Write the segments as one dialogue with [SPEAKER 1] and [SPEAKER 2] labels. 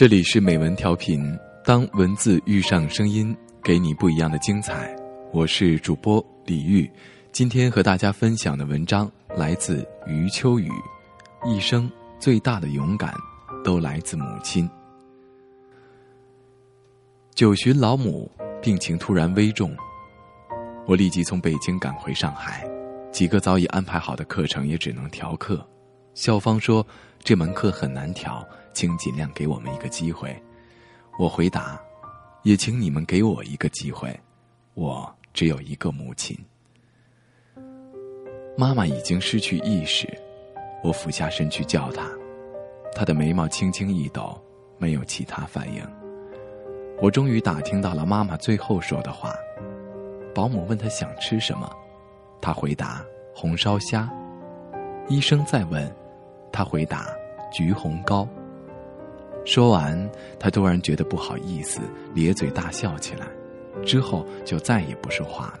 [SPEAKER 1] 这里是美文调频，当文字遇上声音，给你不一样的精彩。我是主播李玉，今天和大家分享的文章来自余秋雨。一生最大的勇敢，都来自母亲。九旬老母病情突然危重，我立即从北京赶回上海，几个早已安排好的课程也只能调课。校方说这门课很难调。请尽量给我们一个机会，我回答，也请你们给我一个机会。我只有一个母亲，妈妈已经失去意识，我俯下身去叫她，她的眉毛轻轻一抖，没有其他反应。我终于打听到了妈妈最后说的话。保姆问她想吃什么，她回答红烧虾。医生再问，他回答橘红糕。说完，他突然觉得不好意思，咧嘴大笑起来，之后就再也不说话了。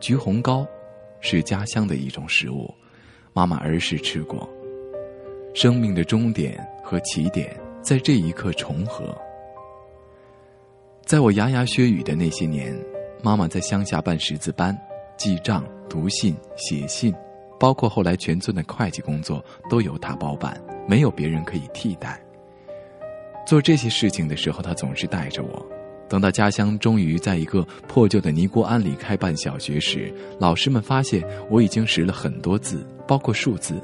[SPEAKER 1] 橘红糕是家乡的一种食物，妈妈儿时吃过。生命的终点和起点在这一刻重合。在我牙牙学语的那些年，妈妈在乡下办识字班，记账、读信、写信，包括后来全村的会计工作都由他包办，没有别人可以替代。做这些事情的时候，他总是带着我。等到家乡终于在一个破旧的尼姑庵里开办小学时，老师们发现我已经识了很多字，包括数字。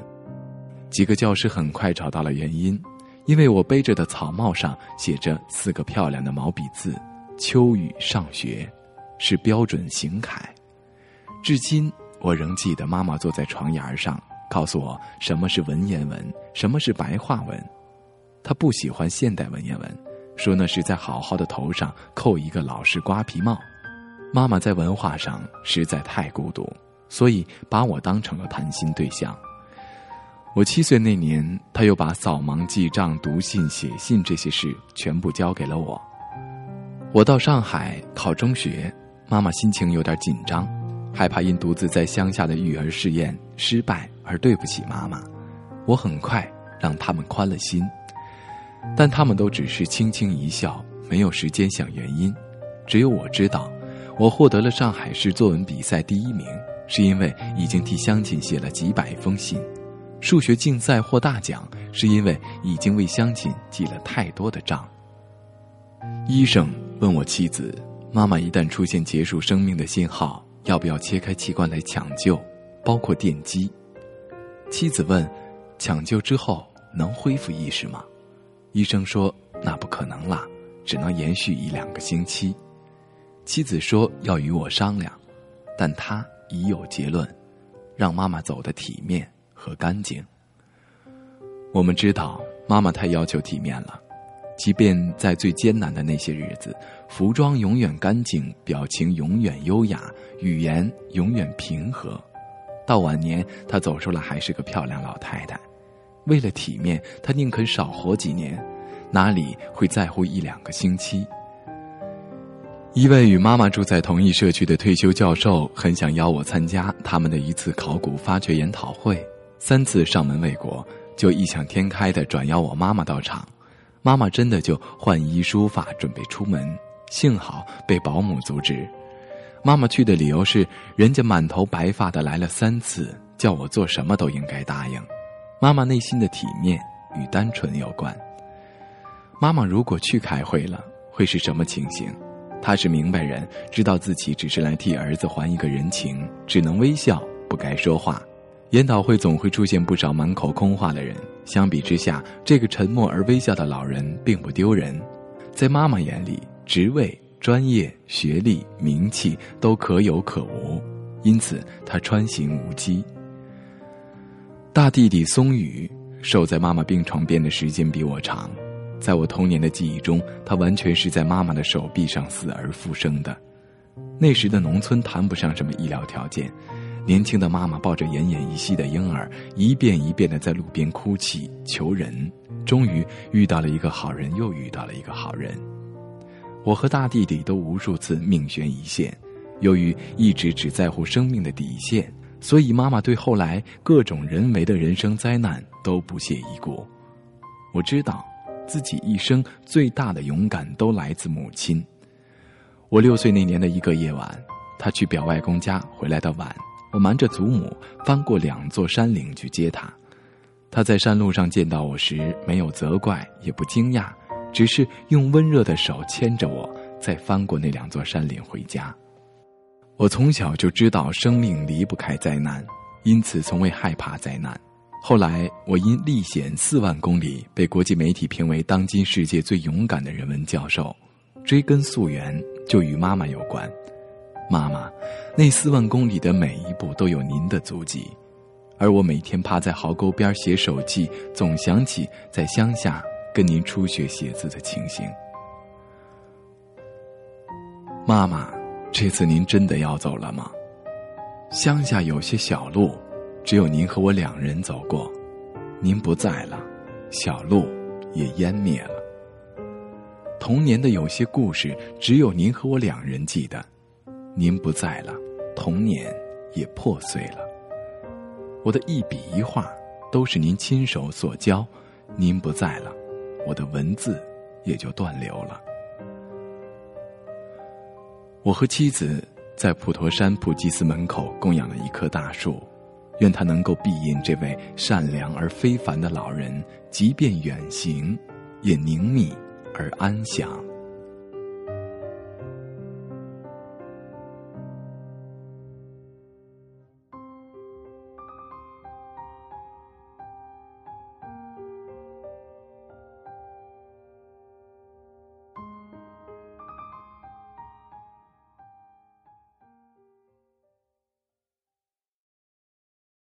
[SPEAKER 1] 几个教师很快找到了原因，因为我背着的草帽上写着四个漂亮的毛笔字“秋雨上学”，是标准行楷。至今我仍记得妈妈坐在床沿上，告诉我什么是文言文，什么是白话文。她不喜欢现代文言文，说那是在好好的头上扣一个老式瓜皮帽。妈妈在文化上实在太孤独，所以把我当成了谈心对象。我七岁那年，她又把扫盲、记账、读信、写信这些事全部交给了我。我到上海考中学，妈妈心情有点紧张，害怕因独自在乡下的育儿试验失败而对不起妈妈。我很快让他们宽了心。但他们都只是轻轻一笑，没有时间想原因。只有我知道，我获得了上海市作文比赛第一名，是因为已经替乡亲写了几百封信；数学竞赛获大奖，是因为已经为乡亲记了太多的账。医生问我妻子：“妈妈一旦出现结束生命的信号，要不要切开器官来抢救，包括电击？”妻子问：“抢救之后能恢复意识吗？”医生说：“那不可能啦，只能延续一两个星期。”妻子说：“要与我商量。”但他已有结论，让妈妈走得体面和干净。我们知道，妈妈太要求体面了，即便在最艰难的那些日子，服装永远干净，表情永远优雅，语言永远平和。到晚年，她走出来还是个漂亮老太太。为了体面，她宁肯少活几年，哪里会在乎一两个星期？一位与妈妈住在同一社区的退休教授很想邀我参加他们的一次考古发掘研讨会，三次上门未果，就异想天开的转邀我妈妈到场。妈妈真的就换衣梳发准备出门，幸好被保姆阻止。妈妈去的理由是，人家满头白发的来了三次，叫我做什么都应该答应。妈妈内心的体面与单纯有关。妈妈如果去开会了，会是什么情形？她是明白人，知道自己只是来替儿子还一个人情，只能微笑，不该说话。研讨会总会出现不少满口空话的人，相比之下，这个沉默而微笑的老人并不丢人。在妈妈眼里，职位、专业、学历、名气都可有可无，因此她穿行无羁。大弟弟松宇守在妈妈病床边的时间比我长，在我童年的记忆中，他完全是在妈妈的手臂上死而复生的。那时的农村谈不上什么医疗条件，年轻的妈妈抱着奄奄一息的婴儿，一遍一遍的在路边哭泣求人，终于遇到了一个好人，又遇到了一个好人。我和大弟弟都无数次命悬一线，由于一直只在乎生命的底线。所以，妈妈对后来各种人为的人生灾难都不屑一顾。我知道，自己一生最大的勇敢都来自母亲。我六岁那年的一个夜晚，他去表外公家回来的晚，我瞒着祖母翻过两座山岭去接他。他在山路上见到我时，没有责怪，也不惊讶，只是用温热的手牵着我，再翻过那两座山岭回家。我从小就知道生命离不开灾难，因此从未害怕灾难。后来我因历险四万公里被国际媒体评为当今世界最勇敢的人文教授，追根溯源就与妈妈有关。妈妈，那四万公里的每一步都有您的足迹，而我每天趴在壕沟边写手记，总想起在乡下跟您初学写字的情形。妈妈。这次您真的要走了吗？乡下有些小路，只有您和我两人走过，您不在了，小路也湮灭了。童年的有些故事，只有您和我两人记得，您不在了，童年也破碎了。我的一笔一画都是您亲手所教，您不在了，我的文字也就断流了。我和妻子在普陀山普济寺门口供养了一棵大树，愿它能够庇荫这位善良而非凡的老人，即便远行，也宁谧而安详。